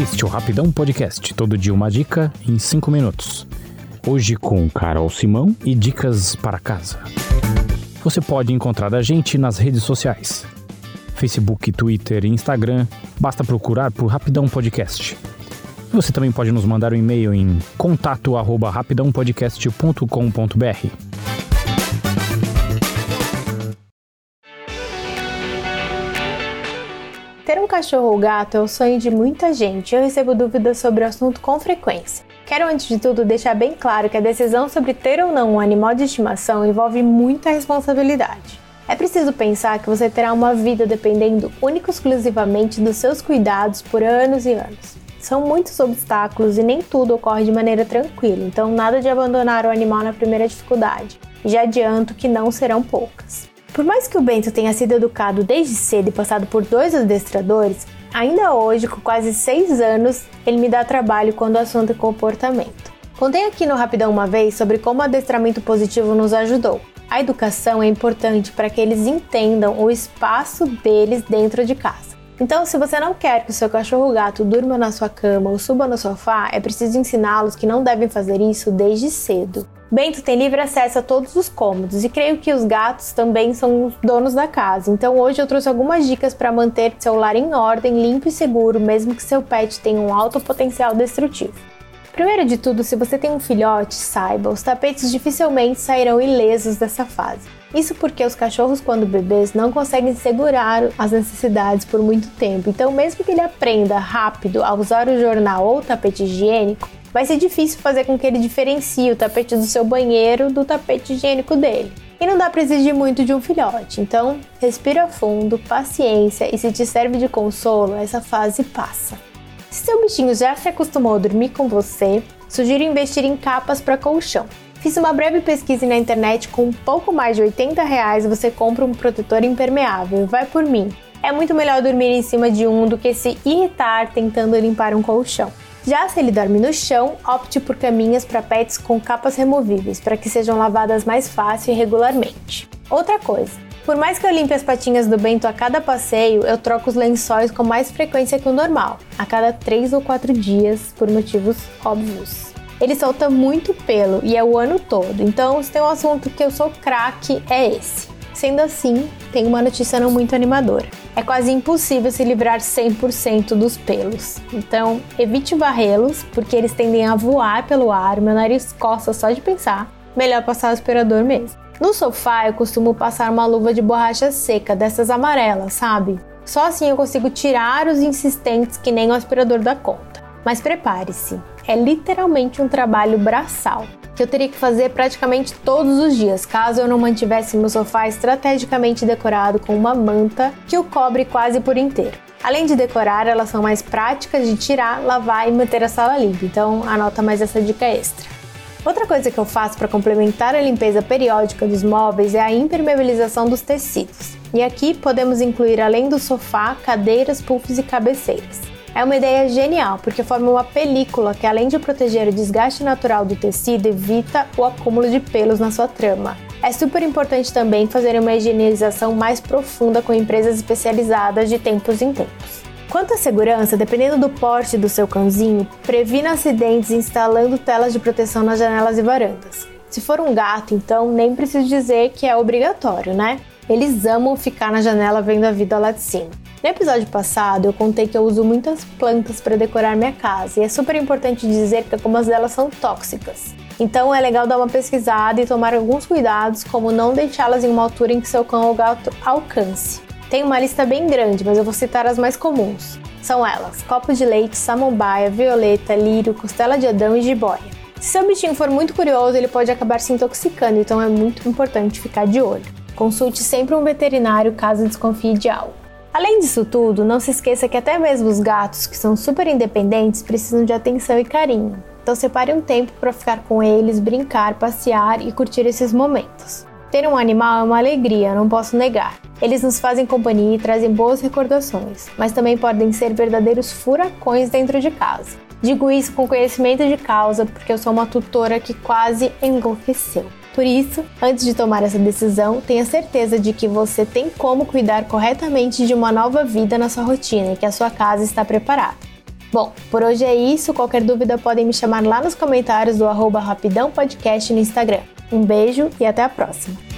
Este é o Rapidão Podcast, todo dia uma dica em 5 minutos. Hoje com Carol Simão e dicas para casa. Você pode encontrar a gente nas redes sociais. Facebook, Twitter e Instagram, basta procurar por Rapidão Podcast. Você também pode nos mandar um e-mail em contato@rapidãopodcast.com.br. cachorro ou gato é o sonho de muita gente e eu recebo dúvidas sobre o assunto com frequência. Quero, antes de tudo, deixar bem claro que a decisão sobre ter ou não um animal de estimação envolve muita responsabilidade. É preciso pensar que você terá uma vida dependendo única e exclusivamente dos seus cuidados por anos e anos. São muitos obstáculos e nem tudo ocorre de maneira tranquila, então nada de abandonar o animal na primeira dificuldade. Já adianto que não serão poucas. Por mais que o Bento tenha sido educado desde cedo e passado por dois adestradores, ainda hoje, com quase seis anos, ele me dá trabalho quando o assunto é comportamento. Contei aqui no Rapidão uma vez sobre como o adestramento positivo nos ajudou. A educação é importante para que eles entendam o espaço deles dentro de casa. Então, se você não quer que o seu cachorro gato durma na sua cama ou suba no sofá, é preciso ensiná-los que não devem fazer isso desde cedo. Bento tem livre acesso a todos os cômodos e creio que os gatos também são os donos da casa. Então hoje eu trouxe algumas dicas para manter seu lar em ordem, limpo e seguro, mesmo que seu pet tenha um alto potencial destrutivo. Primeiro de tudo, se você tem um filhote, saiba, os tapetes dificilmente sairão ilesos dessa fase. Isso porque os cachorros, quando bebês, não conseguem segurar as necessidades por muito tempo. Então, mesmo que ele aprenda rápido a usar o jornal ou o tapete higiênico, vai ser difícil fazer com que ele diferencie o tapete do seu banheiro do tapete higiênico dele. E não dá para exigir muito de um filhote, então respira fundo, paciência e se te serve de consolo, essa fase passa. Se seu bichinho já se acostumou a dormir com você, sugiro investir em capas para colchão. Fiz uma breve pesquisa na internet com um pouco mais de 80 reais você compra um protetor impermeável. Vai por mim. É muito melhor dormir em cima de um do que se irritar tentando limpar um colchão. Já se ele dorme no chão, opte por caminhas para pets com capas removíveis, para que sejam lavadas mais fácil e regularmente. Outra coisa, por mais que eu limpe as patinhas do Bento a cada passeio, eu troco os lençóis com mais frequência que o normal, a cada 3 ou 4 dias, por motivos óbvios. Ele solta muito pelo e é o ano todo, então se tem um assunto que eu sou craque é esse. Sendo assim, tem uma notícia não muito animadora. É quase impossível se livrar 100% dos pelos. Então, evite varrê-los, porque eles tendem a voar pelo ar, meu nariz coça só de pensar. Melhor passar o aspirador mesmo. No sofá, eu costumo passar uma luva de borracha seca, dessas amarelas, sabe? Só assim eu consigo tirar os insistentes que nem o aspirador da conta. Mas prepare-se, é literalmente um trabalho braçal que eu teria que fazer praticamente todos os dias, caso eu não mantivesse meu sofá estrategicamente decorado com uma manta que o cobre quase por inteiro. Além de decorar, elas são mais práticas de tirar, lavar e manter a sala limpa, então anota mais essa dica extra. Outra coisa que eu faço para complementar a limpeza periódica dos móveis é a impermeabilização dos tecidos. E aqui podemos incluir, além do sofá, cadeiras, puffs e cabeceiras. É uma ideia genial, porque forma uma película que, além de proteger o desgaste natural do tecido, evita o acúmulo de pelos na sua trama. É super importante também fazer uma higienização mais profunda com empresas especializadas de tempos em tempos. Quanto à segurança, dependendo do porte do seu cãozinho, previna acidentes instalando telas de proteção nas janelas e varandas. Se for um gato, então, nem preciso dizer que é obrigatório, né? Eles amam ficar na janela vendo a vida lá de cima. No episódio passado, eu contei que eu uso muitas plantas para decorar minha casa e é super importante dizer que algumas delas são tóxicas. Então é legal dar uma pesquisada e tomar alguns cuidados, como não deixá-las em uma altura em que seu cão ou gato alcance. Tem uma lista bem grande, mas eu vou citar as mais comuns. São elas: copo de leite, samambaia, violeta, lírio, costela de adão e jiboia. Se seu bichinho for muito curioso, ele pode acabar se intoxicando, então é muito importante ficar de olho. Consulte sempre um veterinário caso desconfie de algo. Além disso tudo, não se esqueça que até mesmo os gatos, que são super independentes, precisam de atenção e carinho. Então separe um tempo para ficar com eles, brincar, passear e curtir esses momentos. Ter um animal é uma alegria, não posso negar. Eles nos fazem companhia e trazem boas recordações, mas também podem ser verdadeiros furacões dentro de casa. Digo isso com conhecimento de causa porque eu sou uma tutora que quase enlouqueceu. Por isso, antes de tomar essa decisão, tenha certeza de que você tem como cuidar corretamente de uma nova vida na sua rotina e que a sua casa está preparada. Bom, por hoje é isso. Qualquer dúvida podem me chamar lá nos comentários do arroba Rapidão Podcast no Instagram. Um beijo e até a próxima!